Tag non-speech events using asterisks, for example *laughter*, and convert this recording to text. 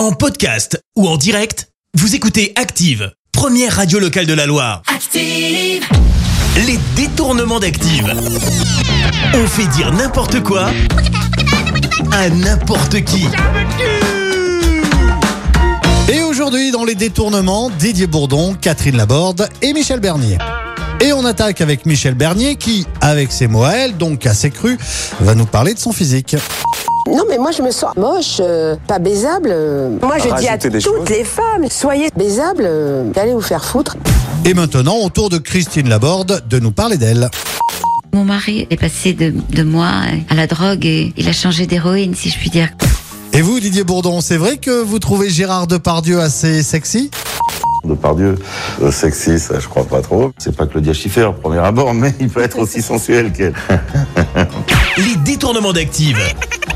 En podcast ou en direct, vous écoutez Active, première radio locale de la Loire. Active, Les détournements d'Active. On fait dire n'importe quoi à n'importe qui. Et aujourd'hui, dans les détournements, Didier Bourdon, Catherine Laborde et Michel Bernier. Et on attaque avec Michel Bernier qui, avec ses mots à elle, donc assez cru, va nous parler de son physique. Non, mais moi je me sens moche, euh, pas baisable. euh. Moi je dis à Rajoutez toutes choses. les femmes, soyez baisables, euh, allez vous faire foutre. Et maintenant, au tour de Christine Laborde de nous parler d'elle. Mon mari est passé de, de moi à la drogue et il a changé d'héroïne, si je puis dire. Et vous, Didier Bourdon, c'est vrai que vous trouvez Gérard Depardieu assez sexy? Depardieu, euh, sexy, ça je crois pas trop. C'est pas Claudia Schiffer au premier abord, *laughs* mais il peut être aussi sensuel qu'elle. Les détournements d'Active.